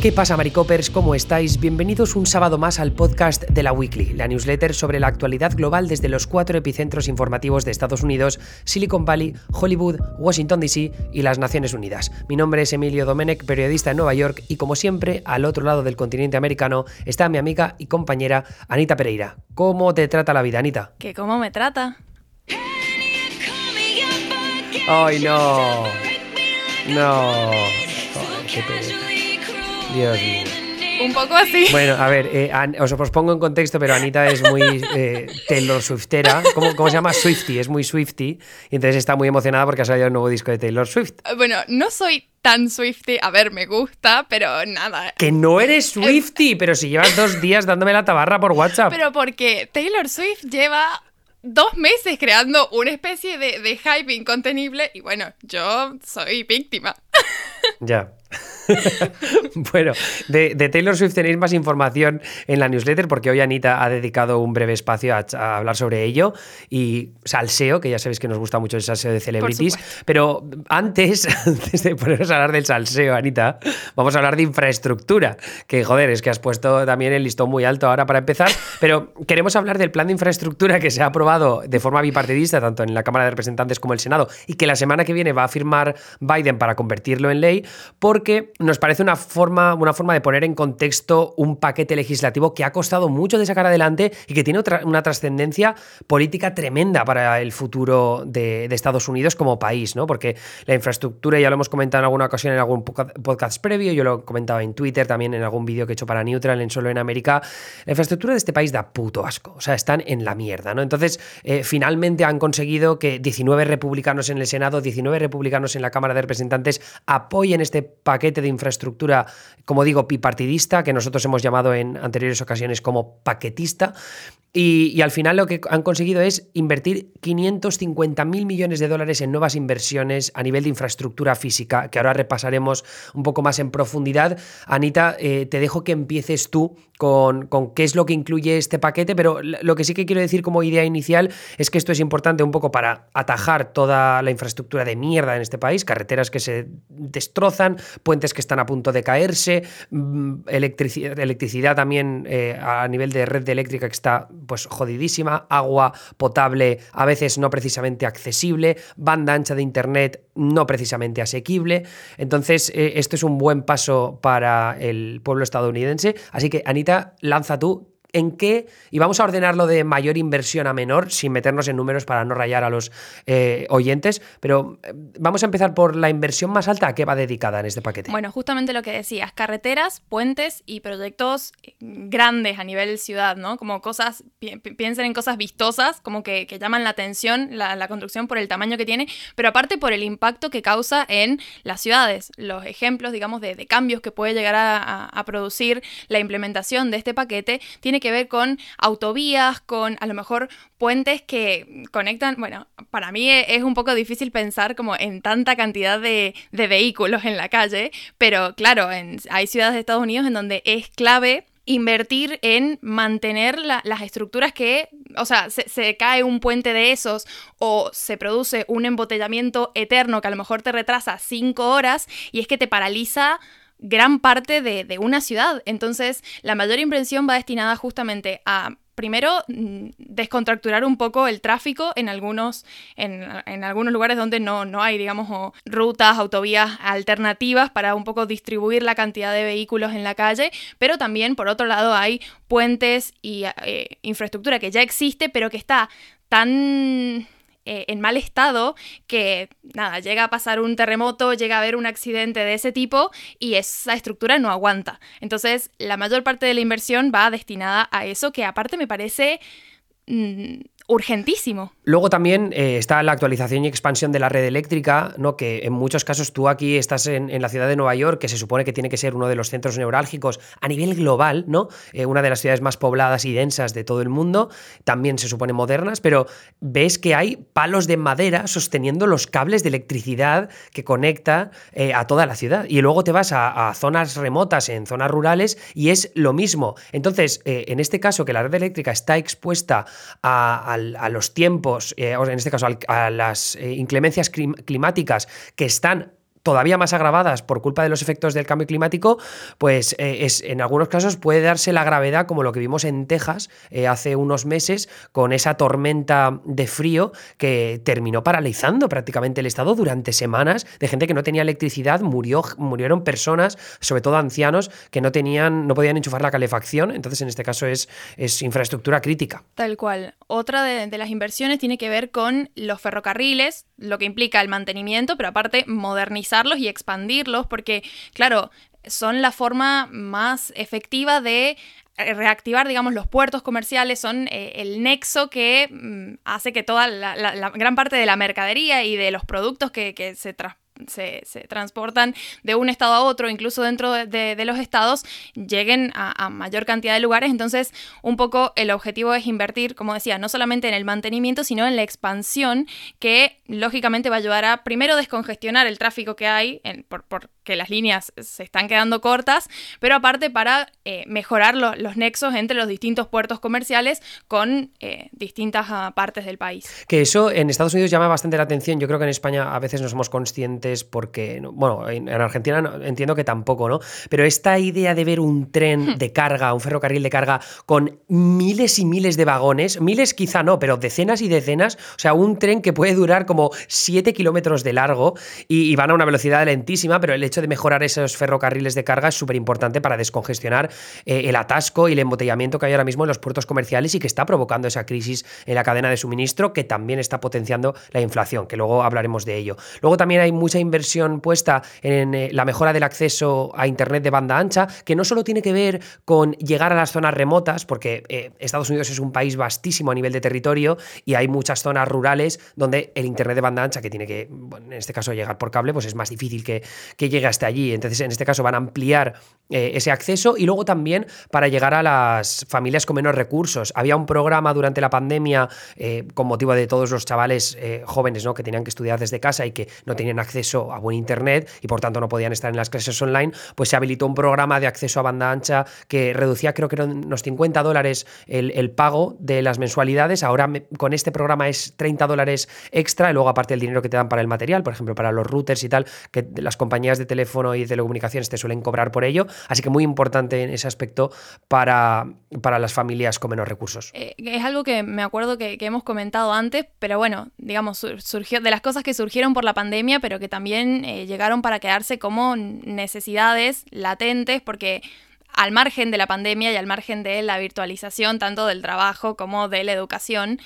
¿Qué pasa, Maricopers? ¿Cómo estáis? Bienvenidos un sábado más al podcast de la Weekly, la newsletter sobre la actualidad global desde los cuatro epicentros informativos de Estados Unidos, Silicon Valley, Hollywood, Washington DC y las Naciones Unidas. Mi nombre es Emilio Domenech, periodista en Nueva York, y como siempre, al otro lado del continente americano está mi amiga y compañera Anita Pereira. ¿Cómo te trata la vida, Anita? ¿Que cómo me trata? ¡Ay, no! No. qué pereza. Dios mío. Un poco así. Bueno, a ver, eh, os, os pongo en contexto, pero Anita es muy eh, Taylor Swiftera. ¿Cómo, ¿Cómo, se llama? Swifty, es muy Swifty. Y entonces está muy emocionada porque ha salido el nuevo disco de Taylor Swift. Eh, bueno, no soy tan Swifty. A ver, me gusta, pero nada. Que no eres Swifty, pero si llevas dos días dándome la tabarra por WhatsApp. Pero porque Taylor Swift lleva dos meses creando una especie de, de hype incontenible y bueno, yo soy víctima. Ya. bueno, de, Taylor Swift tenéis más información en la newsletter porque hoy Anita ha dedicado un breve espacio a, hablar sobre ello y salseo, que ya sabéis que nos gusta mucho el salseo de celebrities, pero antes, antes de ponernos a hablar del salseo, Anita, vamos a hablar de infraestructura, que joder, es que has puesto también el listón muy alto ahora para empezar, pero queremos hablar del plan de infraestructura que se ha aprobado de forma bipartidista, tanto en la Cámara de Representantes como en el Senado, y que la semana que viene va a firmar Biden para convertirlo en ley, porque nos parece una forma, una forma de poner en contexto un paquete legislativo que ha costado mucho de sacar adelante y que tiene una trascendencia política tremenda para el futuro de, Estados Unidos como país, ¿no? Porque la infraestructura, ya lo hemos comentado en alguna ocasión en algún podcast previo, yo lo he comentado en Twitter, también en algún vídeo que he hecho para Neutral, en Solo en América, la infraestructura de este país da puto asco, o sea, están en la mierda, ¿no? Entonces, eh, finalmente han conseguido que 19 republicanos en el Senado, 19 republicanos en la Cámara de Representantes apoyen este paquete de infraestructura, como digo, bipartidista, que nosotros hemos llamado en anteriores ocasiones como paquetista. Y, al final lo que han conseguido es invertir 550 mil millones de dólares en nuevas inversiones a nivel de infraestructura física, que ahora repasaremos un poco más en profundidad. Anita, eh, te dejo que empieces tú con, qué es lo que incluye este paquete, pero lo que sí que quiero decir como idea inicial es que esto es importante un poco para atajar toda la infraestructura de mierda en este país, carreteras que se destrozan, puentes que están a punto de caerse, mm, electricidad, electricidad también eh, a nivel de red eléctrica que está pues jodidísima, agua potable a veces no precisamente accesible, banda ancha de internet no precisamente asequible. Entonces, eh, esto es un buen paso para el pueblo estadounidense. Así que, Anita, lanza tú en qué, y vamos a ordenarlo de mayor inversión a menor, sin meternos en números para no rayar a los eh, oyentes, pero eh, vamos a empezar por la inversión más alta, ¿a qué va dedicada en este paquete? Bueno, justamente lo que decías, carreteras, puentes y proyectos eh, grandes a nivel ciudad, ¿no? Como cosas, piensen en cosas vistosas, como que, llaman la atención la, construcción por el tamaño que tiene, pero aparte por el impacto que causa en las ciudades. Los ejemplos, digamos, de, cambios que puede llegar a, a producir la implementación de este paquete tiene que ver con autovías, con a lo mejor puentes que conectan, bueno, para mí es un poco difícil pensar como en tanta cantidad de, vehículos en la calle, pero claro, hay ciudades de Estados Unidos en donde es clave invertir en mantener las estructuras que, o sea, se, se, cae un puente de esos o se produce un embotellamiento eterno que a lo mejor te retrasa cinco horas y es que te paraliza gran parte de, una ciudad. Entonces, la mayor inversión va destinada justamente a primero, mm, descontracturar un poco el tráfico en algunos, en, algunos lugares donde no, no hay, digamos, rutas, autovías alternativas para un poco distribuir la cantidad de vehículos en la calle, pero también, por otro lado, hay puentes y eh, infraestructura que ya existe, pero que está tan eh, en mal estado que, nada, llega a pasar un terremoto, llega a haber un accidente de ese tipo y esa estructura no aguanta. Entonces, la mayor parte de la inversión va destinada a eso, que aparte me parece... Mm, urgentísimo. Luego también eh, está la actualización y expansión de la red eléctrica, ¿no? que en muchos casos tú aquí estás en, la ciudad de Nueva York, que se supone que tiene que ser uno de los centros neurálgicos a nivel global, ¿no? Eh, una de las ciudades más pobladas y densas de todo el mundo, también se supone modernas, pero ves que hay palos de madera sosteniendo los cables de electricidad que conecta eh, a toda la ciudad. Y luego te vas a, zonas remotas, en zonas rurales, y es lo mismo. Entonces, en este caso, que la red eléctrica está expuesta a a los tiempos, eh, en este caso a las eh, inclemencias climáticas que están todavía más agravadas por culpa de los efectos del cambio climático, pues eh, es, en algunos casos puede darse la gravedad como lo que vimos en Texas eh, hace unos meses con esa tormenta de frío que terminó paralizando prácticamente el estado durante semanas de gente que no tenía electricidad, murió, murieron personas, sobre todo ancianos, que no tenían, no podían enchufar la calefacción, entonces en este caso es, es infraestructura crítica. Tal cual. Otra de, de las inversiones tiene que ver con los ferrocarriles, lo que implica el mantenimiento, pero aparte modernizarlos y expandirlos, porque, claro, son la forma más efectiva de reactivar, digamos, los puertos comerciales, son eh, el nexo que mm, hace que toda la, gran parte de la mercadería y de los productos que, que se transportan se, transportan de un estado a otro, incluso dentro de, los estados, lleguen a, mayor cantidad de lugares. Entonces, un poco el objetivo es invertir, como decía, no solamente en el mantenimiento, sino en la expansión, que lógicamente va a ayudar a primero descongestionar el tráfico que hay, porque las líneas se están quedando cortas, pero aparte para eh, mejorar los nexos entre los distintos puertos comerciales con eh, distintas ah, partes del país. Que eso en Estados Unidos llama bastante la atención. Yo creo que en España a veces no somos conscientes porque, bueno, en, Argentina entiendo que tampoco, ¿no? Pero esta idea de ver un tren hmm. de carga, un ferrocarril de carga con miles y miles de vagones, miles quizá no, pero decenas y decenas, o sea, un tren que puede durar como 7 kilómetros de largo y, van a una velocidad lentísima, pero el hecho de mejorar esos ferrocarriles de carga es súper importante para descongestionar eh, el atasco y el embotellamiento que hay ahora mismo en los puertos comerciales y que está provocando esa crisis en la cadena de suministro que también está potenciando la inflación, que luego hablaremos de ello. Luego también hay mucha inversión puesta en eh, la mejora del acceso a Internet de banda ancha, que no solo tiene que ver con llegar a las zonas remotas, porque eh, Estados Unidos es un país vastísimo a nivel de territorio y hay muchas zonas rurales donde el Internet de banda ancha, que tiene que, en este caso, llegar por cable, pues es más difícil que, que llegue hasta allí. Entonces, en este caso, van a ampliar eh, ese acceso y luego también para llegar a las familias con menos recursos. Había un programa durante la pandemia con motivo de todos los chavales jóvenes ¿no? que tenían que estudiar desde casa y que no tenían acceso a buen internet y por tanto no podían estar en las clases online, pues se habilitó un programa de acceso a banda ancha que reducía creo que eran unos 50 dólares el, pago de las mensualidades. Ahora con este programa es 30 dólares extra y luego aparte el dinero que te dan para el material, por ejemplo para los routers y tal, que las compañías de teléfono y telecomunicaciones te suelen cobrar por ello. Así que muy importante en ese aspecto para, para las familias con menos recursos. Eh, es algo que me acuerdo que, hemos comentado antes, pero bueno, digamos, surgió de las cosas que surgieron por la pandemia, pero que también también eh, llegaron para quedarse como necesidades latentes porque al margen de la pandemia y al margen de la virtualización tanto del trabajo como de la educación,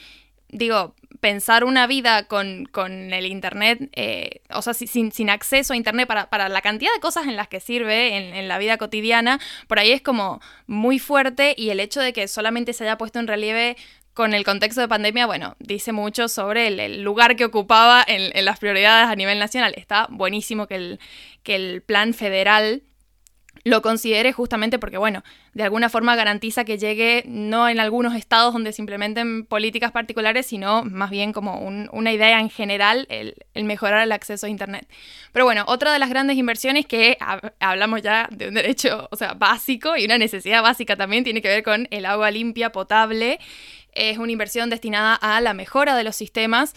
digo, pensar una vida con, el Internet, eh, o sea, sin, sin, acceso a Internet para, la cantidad de cosas en las que sirve en, en, la vida cotidiana, por ahí es como muy fuerte y el hecho de que solamente se haya puesto en relieve con el contexto de pandemia, bueno, dice mucho sobre el, lugar que ocupaba en, las prioridades a nivel nacional. Está buenísimo que el, que el plan federal lo considere justamente porque, bueno, de alguna forma garantiza que llegue no en algunos estados donde se implementen políticas particulares, sino más bien como una idea en general, el, mejorar el acceso a Internet. Pero bueno, otra de las grandes inversiones que hablamos ya de un derecho, o sea, básico y una necesidad básica también tiene que ver con el agua limpia, potable es una inversión destinada a la mejora de los sistemas,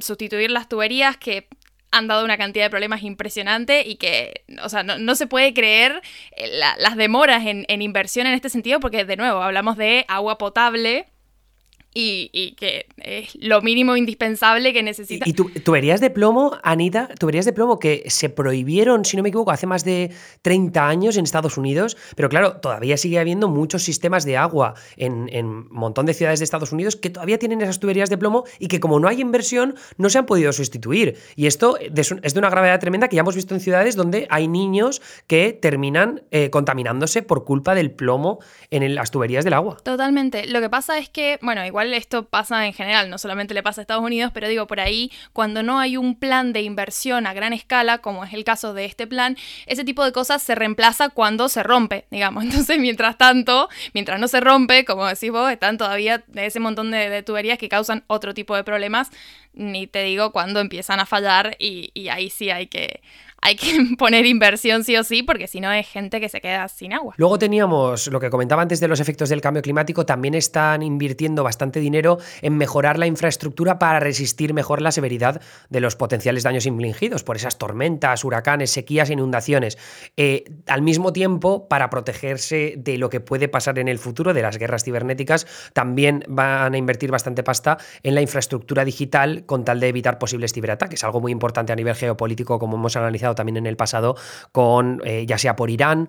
sustituir las tuberías que han dado una cantidad de problemas impresionante y que, o sea, no, se puede creer eh, las demoras en, en inversión en este sentido porque, de nuevo, hablamos de agua potable y, que es lo mínimo indispensable que necesita. ¿Y, tuberías de plomo, Anita? Tuberías de plomo que se prohibieron, si no me equivoco, hace más de 30 años en Estados Unidos, pero claro, todavía sigue habiendo muchos sistemas de agua en, un montón de ciudades de Estados Unidos que todavía tienen esas tuberías de plomo y que como no hay inversión no se han podido sustituir. Y esto es de una gravedad tremenda que ya hemos visto en ciudades donde hay niños que terminan eh, contaminándose por culpa del plomo en las tuberías del agua. Totalmente. Lo que pasa es que, bueno, igual esto pasa en general, no solamente le pasa a Estados Unidos, pero digo, por ahí, cuando no hay un plan de inversión a gran escala, como es el caso de este plan, ese tipo de cosas se reemplaza cuando se rompe, digamos. Entonces, mientras tanto, mientras no se rompe, como decís vos, están todavía ese montón de, tuberías que causan otro tipo de problemas, ni te digo cuando empiezan a fallar y, y ahí sí hay que, hay que poner inversión sí o sí, porque si no es gente que se queda sin agua. Luego teníamos lo que comentaba antes de los efectos del cambio climático, también están invirtiendo bastante dinero en mejorar la infraestructura para resistir mejor la severidad de los potenciales daños infligidos por esas tormentas, huracanes, sequías, inundaciones. Eh, al mismo tiempo, para protegerse de lo que puede pasar en el futuro, de las guerras cibernéticas, también van a invertir bastante pasta en la infraestructura digital con tal de evitar posibles ciberataques, algo muy importante a nivel geopolítico, como hemos analizado también en el pasado, con eh, ya sea por Irán,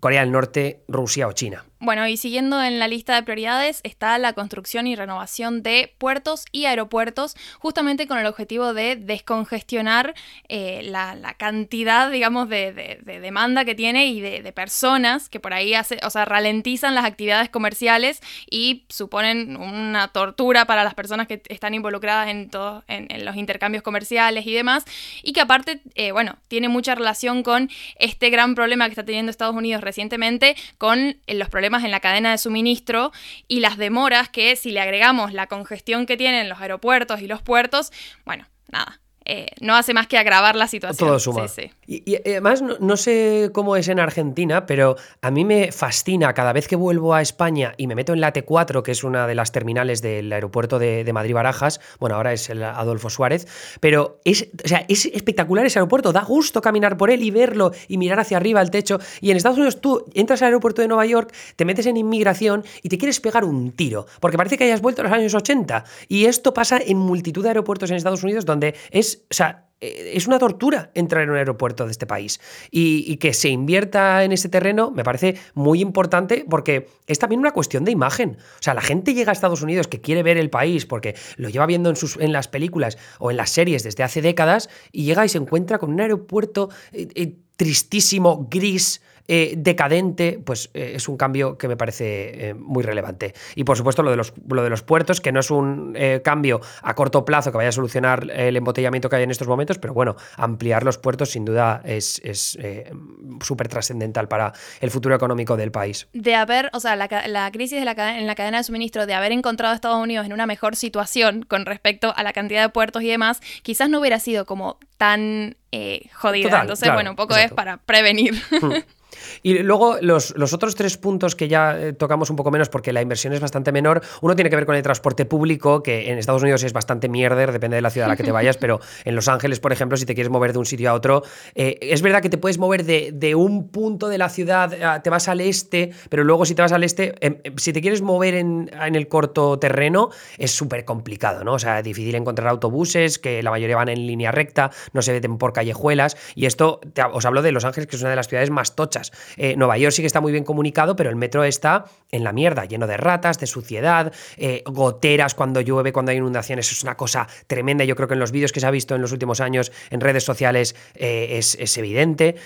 Corea del Norte, Rusia o China. Bueno, y siguiendo en la lista de prioridades está la construcción y renovación de puertos y aeropuertos, justamente con el objetivo de descongestionar eh, la, cantidad, digamos, de, demanda que tiene y de, personas que por ahí hace, o sea, ralentizan las actividades comerciales y suponen una tortura para las personas que están involucradas en, todo, en, los intercambios comerciales y demás, y que aparte, eh, bueno, tiene mucha relación con este gran problema que está teniendo Estados Unidos recientemente con los problemas en la cadena de suministro y las demoras que si le agregamos la congestión que tienen los aeropuertos y los puertos, bueno, nada, eh, no hace más que agravar la situación. Todo suma. Y, además, no, sé cómo es en Argentina, pero a mí me fascina cada vez que vuelvo a España y me meto en la T4, que es una de las terminales del aeropuerto de, Madrid-Barajas. Bueno, ahora es el Adolfo Suárez, pero es, sea, es espectacular ese aeropuerto. Da gusto caminar por él y verlo y mirar hacia arriba al techo. Y en Estados Unidos tú entras al aeropuerto de Nueva York, te metes en inmigración y te quieres pegar un tiro, porque parece que hayas vuelto a los años 80. Y esto pasa en multitud de aeropuertos en Estados Unidos donde es o sea, eh, es una tortura entrar en un aeropuerto de este país. Y, que se invierta en ese terreno me parece muy importante porque es también una cuestión de imagen. O sea, la gente llega a Estados Unidos que quiere ver el país porque lo lleva viendo en, sus, en las películas o en las series desde hace décadas y llega y se encuentra con un aeropuerto eh, eh, tristísimo, gris, eh, decadente, pues eh, es un cambio que me parece eh, muy relevante. Y por supuesto lo de, los, lo de los puertos, que no es un cambio a corto plazo que vaya a solucionar el embotellamiento que hay en estos momentos, pero bueno, ampliar los puertos sin duda es súper trascendental para el futuro económico del país. De haber, o sea, la, crisis de la, en la cadena de suministro, de haber encontrado a Estados Unidos en una mejor situación con respecto a la cantidad de puertos y demás, quizás no hubiera sido como tan jodida. Entonces, bueno, un poco es para prevenir. Y luego los, otros tres puntos que ya eh, tocamos un poco menos porque la inversión es bastante menor, uno tiene que ver con el transporte público, que en Estados Unidos es bastante mierder, depende de la ciudad a la que te vayas, pero en Los Ángeles, por ejemplo, si te quieres mover de un sitio a otro, eh, es verdad que te puedes mover de, un punto de la ciudad, te vas al este, pero luego si te vas al este, em, em, si te quieres mover en, el corto terreno, es súper complicado, ¿no? O sea, es difícil encontrar autobuses, que la mayoría van en línea recta, no se meten por callejuelas, y esto, os hablo de Los Ángeles, que es una de las ciudades más tochas. Eh, Nueva York sí que está muy bien comunicado, pero el metro está en la mierda, lleno de ratas, de suciedad, eh, goteras cuando llueve, cuando hay inundaciones, es una cosa tremenda. Yo creo que en los vídeos que se ha visto en los últimos años en redes sociales eh, es, es evidente.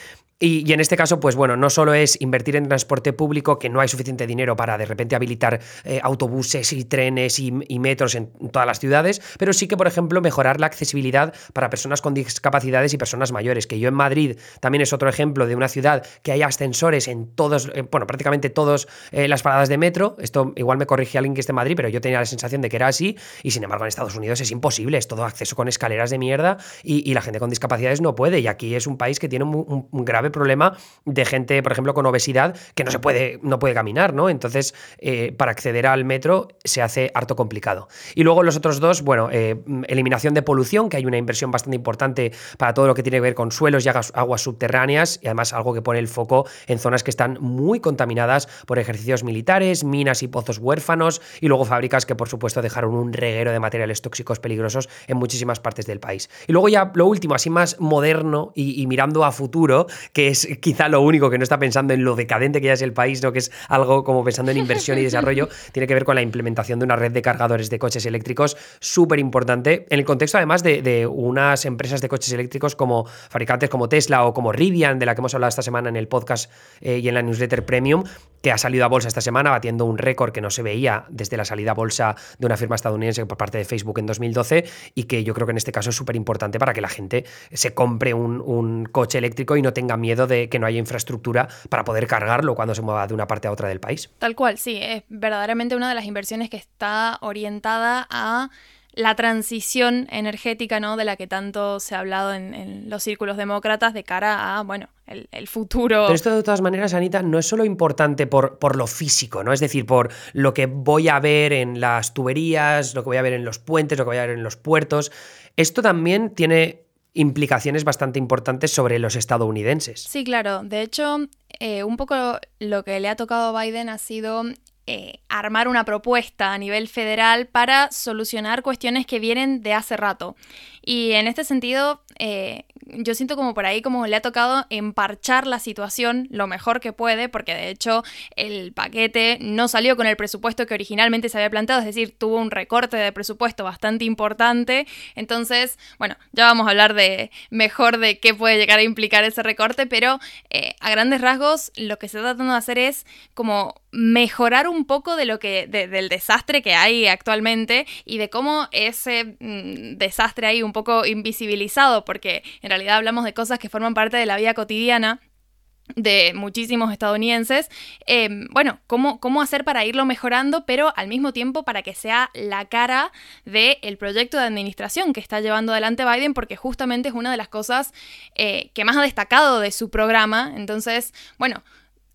Y, en este caso, pues bueno, no solo es invertir en transporte público, que no hay suficiente dinero para de repente habilitar eh, autobuses y trenes y, metros en todas las ciudades, pero sí que, por ejemplo, mejorar la accesibilidad para personas con discapacidades y personas mayores, que yo en Madrid también es otro ejemplo de una ciudad que hay ascensores en todos, eh, bueno, prácticamente todas eh, las paradas de metro. Esto igual me corrige alguien que esté en Madrid, pero yo tenía la sensación de que era así, y sin embargo en Estados Unidos es imposible, es todo acceso con escaleras de mierda y, la gente con discapacidades no puede, y aquí es un país que tiene un grave problema de gente, por ejemplo, con obesidad que no se puede, no puede caminar, ¿no? Entonces, eh, para acceder al metro se hace harto complicado. Y luego los otros dos, bueno, eh, eliminación de polución, que hay una inversión bastante importante para todo lo que tiene que ver con suelos y aguas subterráneas, y además algo que pone el foco en zonas que están muy contaminadas por ejercicios militares, minas y pozos huérfanos, y luego fábricas que, por supuesto, dejaron un reguero de materiales tóxicos peligrosos en muchísimas partes del país. Y luego ya lo último, así más moderno y, y mirando a futuro, que es quizá lo único que no está pensando en lo decadente que ya es el país, ¿no? que es algo como pensando en inversión y desarrollo, tiene que ver con la implementación de una red de cargadores de coches eléctricos súper importante, en el contexto además de, unas empresas de coches eléctricos como fabricantes como Tesla o como Rivian, de la que hemos hablado esta semana en el podcast eh, y en la newsletter Premium, que ha salido a bolsa esta semana batiendo un récord que no se veía desde la salida a bolsa de una firma estadounidense por parte de Facebook en 2012 y que yo creo que en este caso es súper importante para que la gente se compre un coche eléctrico y no tenga miedo de que no haya infraestructura para poder cargarlo cuando se mueva de una parte a otra del país. Tal cual, sí, es verdaderamente una de las inversiones que está orientada a la transición energética, ¿no? De la que tanto se ha hablado en, los círculos demócratas de cara a, bueno, el, futuro. Pero esto de todas maneras, Anita, no es solo importante por, por, lo físico, ¿no? Es decir, por lo que voy a ver en las tuberías, lo que voy a ver en los puentes, lo que voy a ver en los puertos. Esto también tiene implicaciones bastante importantes sobre los estadounidenses. Sí, claro. De hecho, eh, un poco lo que le ha tocado a Biden ha sido eh, armar una propuesta a nivel federal para solucionar cuestiones que vienen de hace rato. Y en este sentido, eh, yo siento como por ahí como le ha tocado emparchar la situación lo mejor que puede, porque de hecho el paquete no salió con el presupuesto que originalmente se había planteado, es decir, tuvo un recorte de presupuesto bastante importante. Entonces, bueno, ya vamos a hablar de mejor de qué puede llegar a implicar ese recorte, pero eh, a grandes rasgos lo que se está tratando de hacer es como mejorar un poco de lo que del desastre que hay actualmente y de cómo ese mm, desastre hay un poco invisibilizado porque en realidad hablamos de cosas que forman parte de la vida cotidiana de muchísimos estadounidenses, em, bueno, cómo, cómo hacer para irlo mejorando, pero al mismo tiempo para que sea la cara del proyecto de administración que está llevando adelante Biden, porque justamente es una de las cosas eh, que más ha destacado de su programa. Entonces, bueno,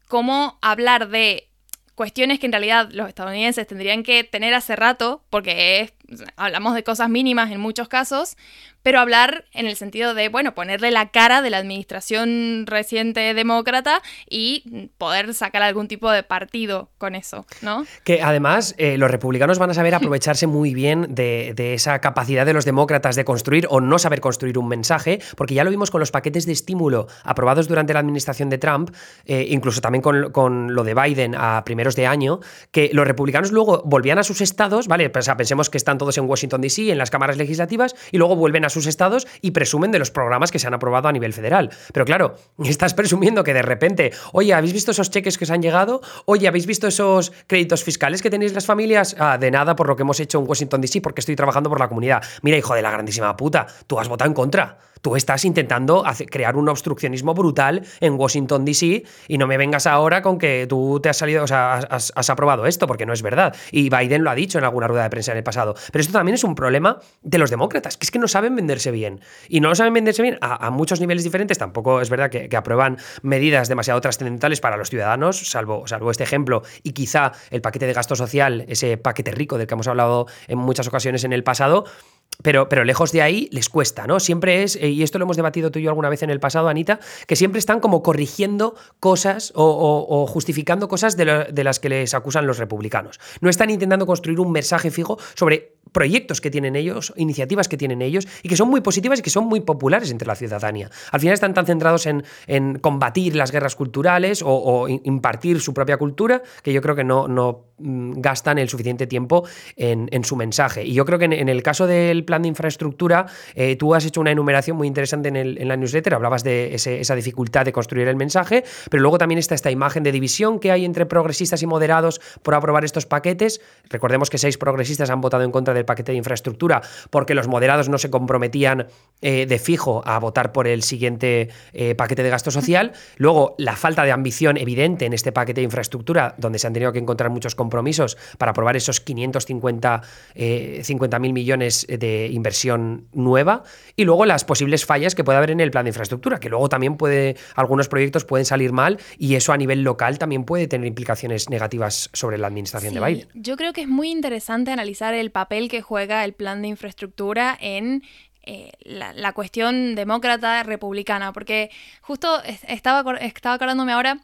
cómo hablar de cuestiones que en realidad los estadounidenses tendrían que tener hace rato, porque hablamos de cosas mínimas en muchos casos, pero hablar en el sentido de, bueno, ponerle la cara de la administración reciente demócrata y poder sacar algún tipo de partido con eso, ¿no? Que además eh, los republicanos van a saber aprovecharse muy bien de, esa capacidad de los demócratas de construir o no saber construir un mensaje, porque ya lo vimos con los paquetes de estímulo aprobados durante la administración de Trump, eh, incluso también con, lo de Biden a primeros de año, que los republicanos luego volvían a sus estados, ¿vale? Pues, pensemos que están todos en Washington, D.C., en las cámaras legislativas, y luego vuelven a sus estados y presumen de los programas que se han aprobado a nivel federal. Pero claro, estás presumiendo que de repente, oye, ¿habéis visto esos cheques que os han llegado? Oye, ¿habéis visto esos créditos fiscales que tenéis las familias? Ah, de nada por lo que hemos hecho en Washington, D.C., porque estoy trabajando por la comunidad. Mira, hijo de la grandísima puta, tú has votado en contra tú estás intentando crear un obstruccionismo brutal en Washington, D.C. y no me vengas ahora con que tú te has salido, o sea, has, aprobado esto, porque no es verdad. Y Biden lo ha dicho en alguna rueda de prensa en el pasado. Pero esto también es un problema de los demócratas, que es que no saben venderse bien. Y no lo saben venderse bien a, muchos niveles diferentes. Tampoco es verdad que, aprueban medidas demasiado trascendentales para los ciudadanos, salvo, salvo este ejemplo, y quizá el paquete de gasto social, ese paquete rico del que hemos hablado en muchas ocasiones en el pasado, pero, pero, lejos de ahí les cuesta, ¿no? Siempre es, y esto lo hemos debatido tú y yo alguna vez en el pasado, Anita, que siempre están como corrigiendo cosas o, justificando cosas de, las que les acusan los republicanos. No están intentando construir un mensaje fijo sobre proyectos que tienen ellos, iniciativas que tienen ellos y que son muy positivas y que son muy populares entre la ciudadanía. Al final están tan centrados en, en combatir las guerras culturales o, impartir su propia cultura que yo creo que no, gastan el suficiente tiempo en, en, su mensaje. Y yo creo que en, el caso del plan de infraestructura, eh, tú has hecho una enumeración muy interesante en, el, en la newsletter, hablabas de esa dificultad de construir el mensaje, pero luego también está esta imagen de división que hay entre progresistas y moderados por aprobar estos paquetes. Recordemos que seis progresistas han votado en contra del paquete de infraestructura porque los moderados no se comprometían eh, de fijo a votar por el siguiente eh, paquete de gasto social. Luego, la falta de ambición evidente en este paquete de infraestructura, donde se han tenido que encontrar muchos compromisos para aprobar esos 550 eh, mil millones de inversión nueva. Y luego las posibles fallas que puede haber en el plan de infraestructura, que luego también puede, algunos proyectos pueden salir mal y eso a nivel local también puede tener implicaciones negativas sobre la administración de Biden. Yo creo que es muy interesante analizar el papel que juega el plan de infraestructura en eh, la, cuestión demócrata republicana, porque justo estaba, estaba acordándome ahora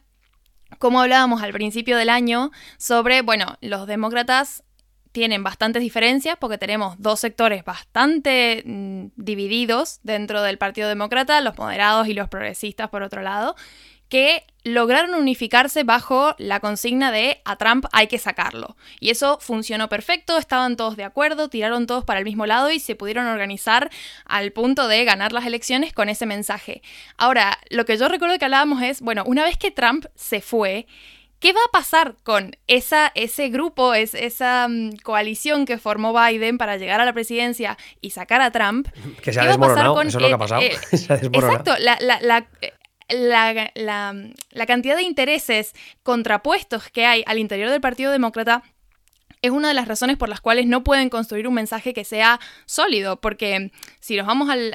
cómo hablábamos al principio del año sobre, bueno, los demócratas tienen bastantes diferencias porque tenemos dos sectores bastante mm, divididos dentro del Partido Demócrata, los moderados y los progresistas por otro lado, que lograron unificarse bajo la consigna de a Trump hay que sacarlo. Y eso funcionó perfecto, estaban todos de acuerdo, tiraron todos para el mismo lado y se pudieron organizar al punto de ganar las elecciones con ese mensaje. Ahora, lo que yo recuerdo que hablábamos es, bueno, una vez que Trump se fue, ¿Qué va a pasar con esa, ese grupo, es, esa mm, coalición que formó Biden para llegar a la presidencia y sacar a Trump? Que se ha desmoronado, eso es lo que ha pasado. Eh, exacto, la, la, cantidad de intereses contrapuestos que hay al interior del Partido Demócrata es una de las razones por las cuales no pueden construir un mensaje que sea sólido, porque si nos vamos al,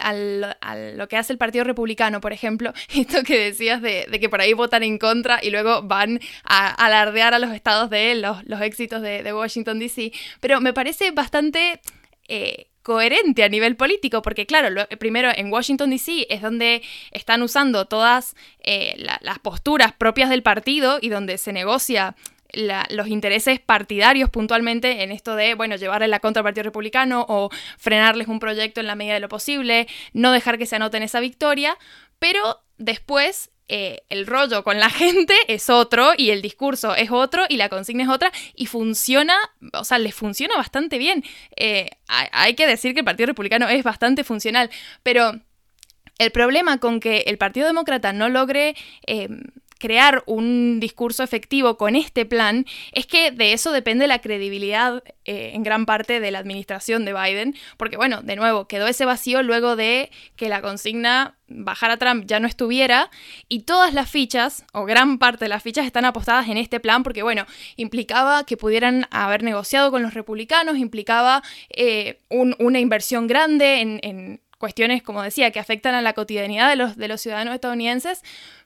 a lo que hace el Partido Republicano, por ejemplo, esto que decías de, que por ahí votan en contra y luego van a alardear a los estados de los, los éxitos de, Washington, D.C., pero me parece bastante... Eh, coherente a nivel político, porque claro, primero en Washington, D.C. es donde están usando todas eh, las posturas propias del partido y donde se negocia los intereses partidarios puntualmente en esto de, bueno, llevarle la contra al Partido Republicano o frenarles un proyecto en la medida de lo posible, no dejar que se anoten esa victoria, pero después eh, el rollo con la gente es otro y el discurso es otro y la consigna es otra y funciona, o sea, les funciona bastante bien. Eh, hay, que decir que el Partido Republicano es bastante funcional, pero el problema con que el Partido Demócrata no logre... Eh, crear un discurso efectivo con este plan es que de eso depende la credibilidad eh, en gran parte de la administración de Biden, porque bueno, de nuevo, quedó ese vacío luego de que la consigna bajar a Trump ya no estuviera y todas las fichas, o gran parte de las fichas, están apostadas en este plan porque bueno, implicaba que pudieran haber negociado con los republicanos, implicaba eh, una inversión grande en, en cuestiones, como decía, que afectan a la cotidianidad de los, de los ciudadanos estadounidenses,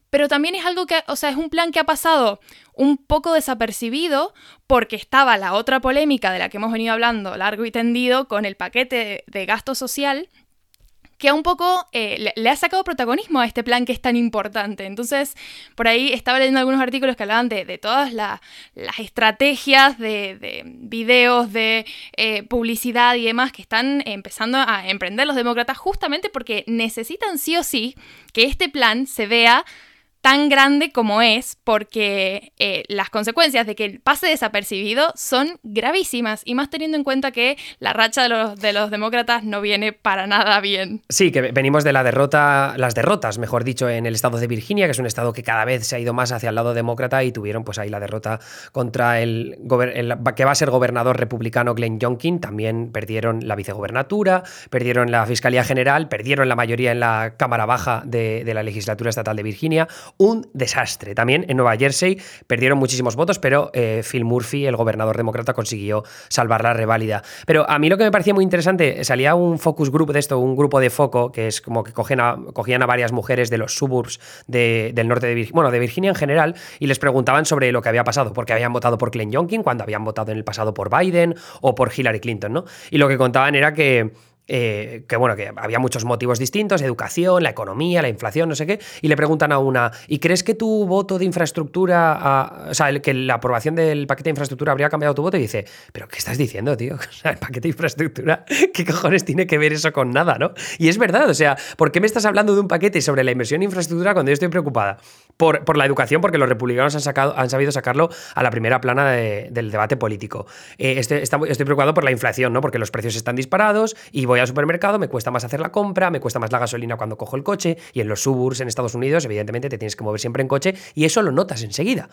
pero también es algo que, o sea, es un plan que ha pasado un poco desapercibido porque estaba la otra polémica de la que hemos venido hablando largo y tendido con el paquete de, gasto social que un poco eh, le, ha sacado protagonismo a este plan que es tan importante. Entonces, por ahí estaba leyendo algunos artículos que hablaban de, todas las estrategias de, videos, de eh, publicidad y demás que están empezando a emprender los demócratas justamente porque necesitan sí o sí que este plan se vea tan grande como es porque eh, las consecuencias de que pase desapercibido son gravísimas y más teniendo en cuenta que la racha de los, de los demócratas no viene para nada bien. Sí, que venimos de la derrota, las derrotas, mejor dicho, en el estado de Virginia, que es un estado que cada vez se ha ido más hacia el lado demócrata y tuvieron pues ahí la derrota contra el, que va a ser gobernador republicano Glenn Youngkin, también perdieron la vicegobernatura, perdieron la Fiscalía General, perdieron la mayoría en la Cámara Baja de la legislatura estatal de Virginia un desastre. También en Nueva Jersey perdieron muchísimos votos, pero eh, Phil Murphy, el gobernador demócrata, consiguió salvar la reválida. Pero a mí lo que me parecía muy interesante, salía un focus group de esto, un grupo de foco, que es como que cogían a varias mujeres de los suburbs del norte de Virginia, bueno, de Virginia en general, y les preguntaban sobre lo que había pasado, porque habían votado por Glenn Youngkin, cuando habían votado en el pasado por Biden o por Hillary Clinton, ¿no? Y lo que contaban era que eh, que bueno, que había muchos motivos distintos, educación, la economía, la inflación, no sé qué, y le preguntan a una, ¿y crees que tu voto de infraestructura, o sea, que la aprobación del paquete de infraestructura habría cambiado tu voto? Y dice, ¿pero qué estás diciendo, tío? El paquete de infraestructura, ¿qué cojones tiene que ver eso con nada, no? Y es verdad, o sea, ¿por qué me estás hablando de un paquete sobre la inversión en infraestructura cuando yo estoy preocupada? Por, por la educación, porque los republicanos han, sacado, han sabido sacarlo a la primera plana del debate político. Eh, estoy, estoy preocupado por la inflación, ¿no? Porque los precios están disparados y voy al supermercado, me cuesta más hacer la compra, me cuesta más la gasolina cuando cojo el coche y en los suburbs en Estados Unidos, evidentemente, te tienes que mover siempre en coche y eso lo notas enseguida.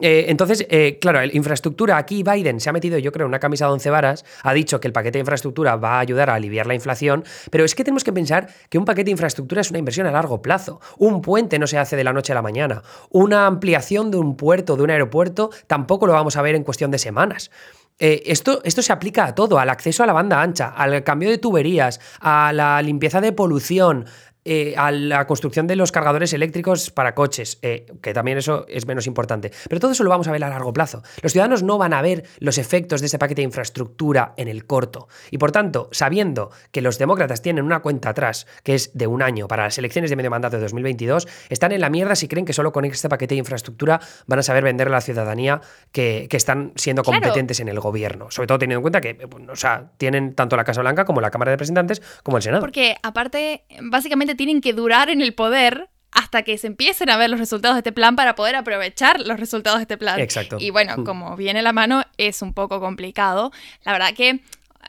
Eh, entonces, eh, claro, la infraestructura, aquí Biden se ha metido, yo creo, una camisa de once varas, ha dicho que el paquete de infraestructura va a ayudar a aliviar la inflación, pero es que tenemos que pensar que un paquete de infraestructura es una inversión a largo plazo. Un puente no se hace de la noche a la mañana. Una ampliación de un puerto, de un aeropuerto, tampoco lo vamos a ver en cuestión de semanas. Eh, esto, esto se aplica a todo, al acceso a la banda ancha, al cambio de tuberías, a la limpieza de polución, eh, a la construcción de los cargadores eléctricos para coches, eh, que también eso es menos importante. Pero todo eso lo vamos a ver a largo plazo. Los ciudadanos no van a ver los efectos de este paquete de infraestructura en el corto. Y por tanto, sabiendo que los demócratas tienen una cuenta atrás, que es de un año para las elecciones de medio mandato de 2022, están en la mierda si creen que solo con este paquete de infraestructura van a saber vender a la ciudadanía que, están siendo competentes en el gobierno. Sobre todo teniendo en cuenta que o sea, tienen tanto la Casa Blanca como la Cámara de Representantes como el Senado. Porque aparte, básicamente tienen que durar en el poder hasta que se empiecen a ver los resultados de este plan para poder aprovechar los resultados de este plan. Exacto. Y bueno, mm. como viene la mano, es un poco complicado. La verdad que,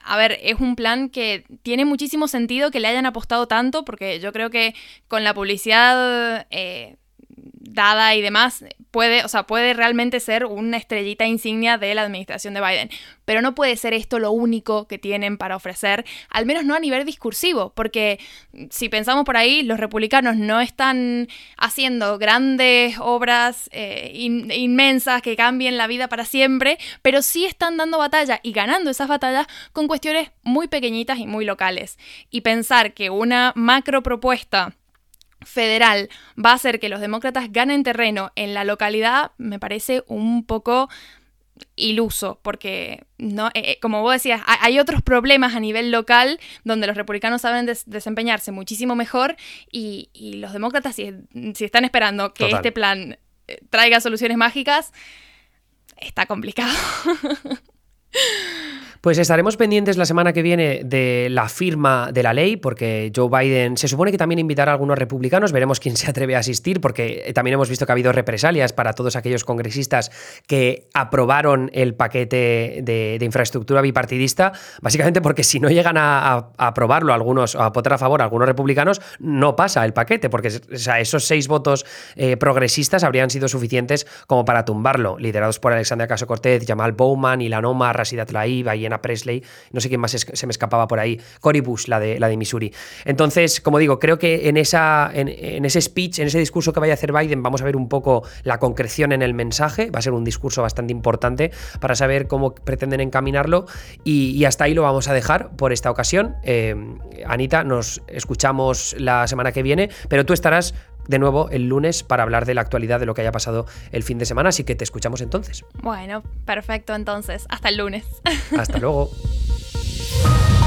a ver, es un plan que tiene muchísimo sentido que le hayan apostado tanto, porque yo creo que con la publicidad... Eh, dada y demás, puede, o sea, puede realmente ser una estrellita insignia de la administración de Biden. Pero no puede ser esto lo único que tienen para ofrecer, al menos no a nivel discursivo, porque si pensamos por ahí, los republicanos no están haciendo grandes obras eh, inmensas que cambien la vida para siempre, pero sí están dando batalla y ganando esas batallas con cuestiones muy pequeñitas y muy locales. Y pensar que una macro propuesta federal va a hacer que los demócratas ganen terreno en la localidad me parece un poco iluso, porque no, eh, eh, como vos decías, hay otros problemas a nivel local donde los republicanos saben desempeñarse muchísimo mejor y, los demócratas, si, están esperando que este plan eh, traiga soluciones mágicas, está complicado. Pues estaremos pendientes la semana que viene de la firma de la ley, porque Joe Biden se supone que también invitará a algunos republicanos, veremos quién se atreve a asistir, porque también hemos visto que ha habido represalias para todos aquellos congresistas que aprobaron el paquete de, infraestructura bipartidista, básicamente porque si no llegan a, aprobarlo algunos o a votar a favor algunos republicanos, no pasa el paquete, porque esos seis votos eh, progresistas habrían sido suficientes como para tumbarlo, liderados por Alexandria Caso Cortez, Jamal Bowman, Ilanoma, Rasidat Tlaib, y Presley, no sé quién más se me escapaba por ahí, Cory Bush, la de, la de Missouri. Entonces, como digo, creo que en, esa, en, ese speech, en ese discurso que vaya a hacer Biden, vamos a ver un poco la concreción en el mensaje, va a ser un discurso bastante importante para saber cómo pretenden encaminarlo y, hasta ahí lo vamos a dejar por esta ocasión. Eh, Anita, nos escuchamos la semana que viene, pero tú estarás de nuevo el lunes para hablar de la actualidad de lo que haya pasado el fin de semana, así que te escuchamos entonces. Bueno, perfecto entonces. Hasta el lunes. Hasta luego.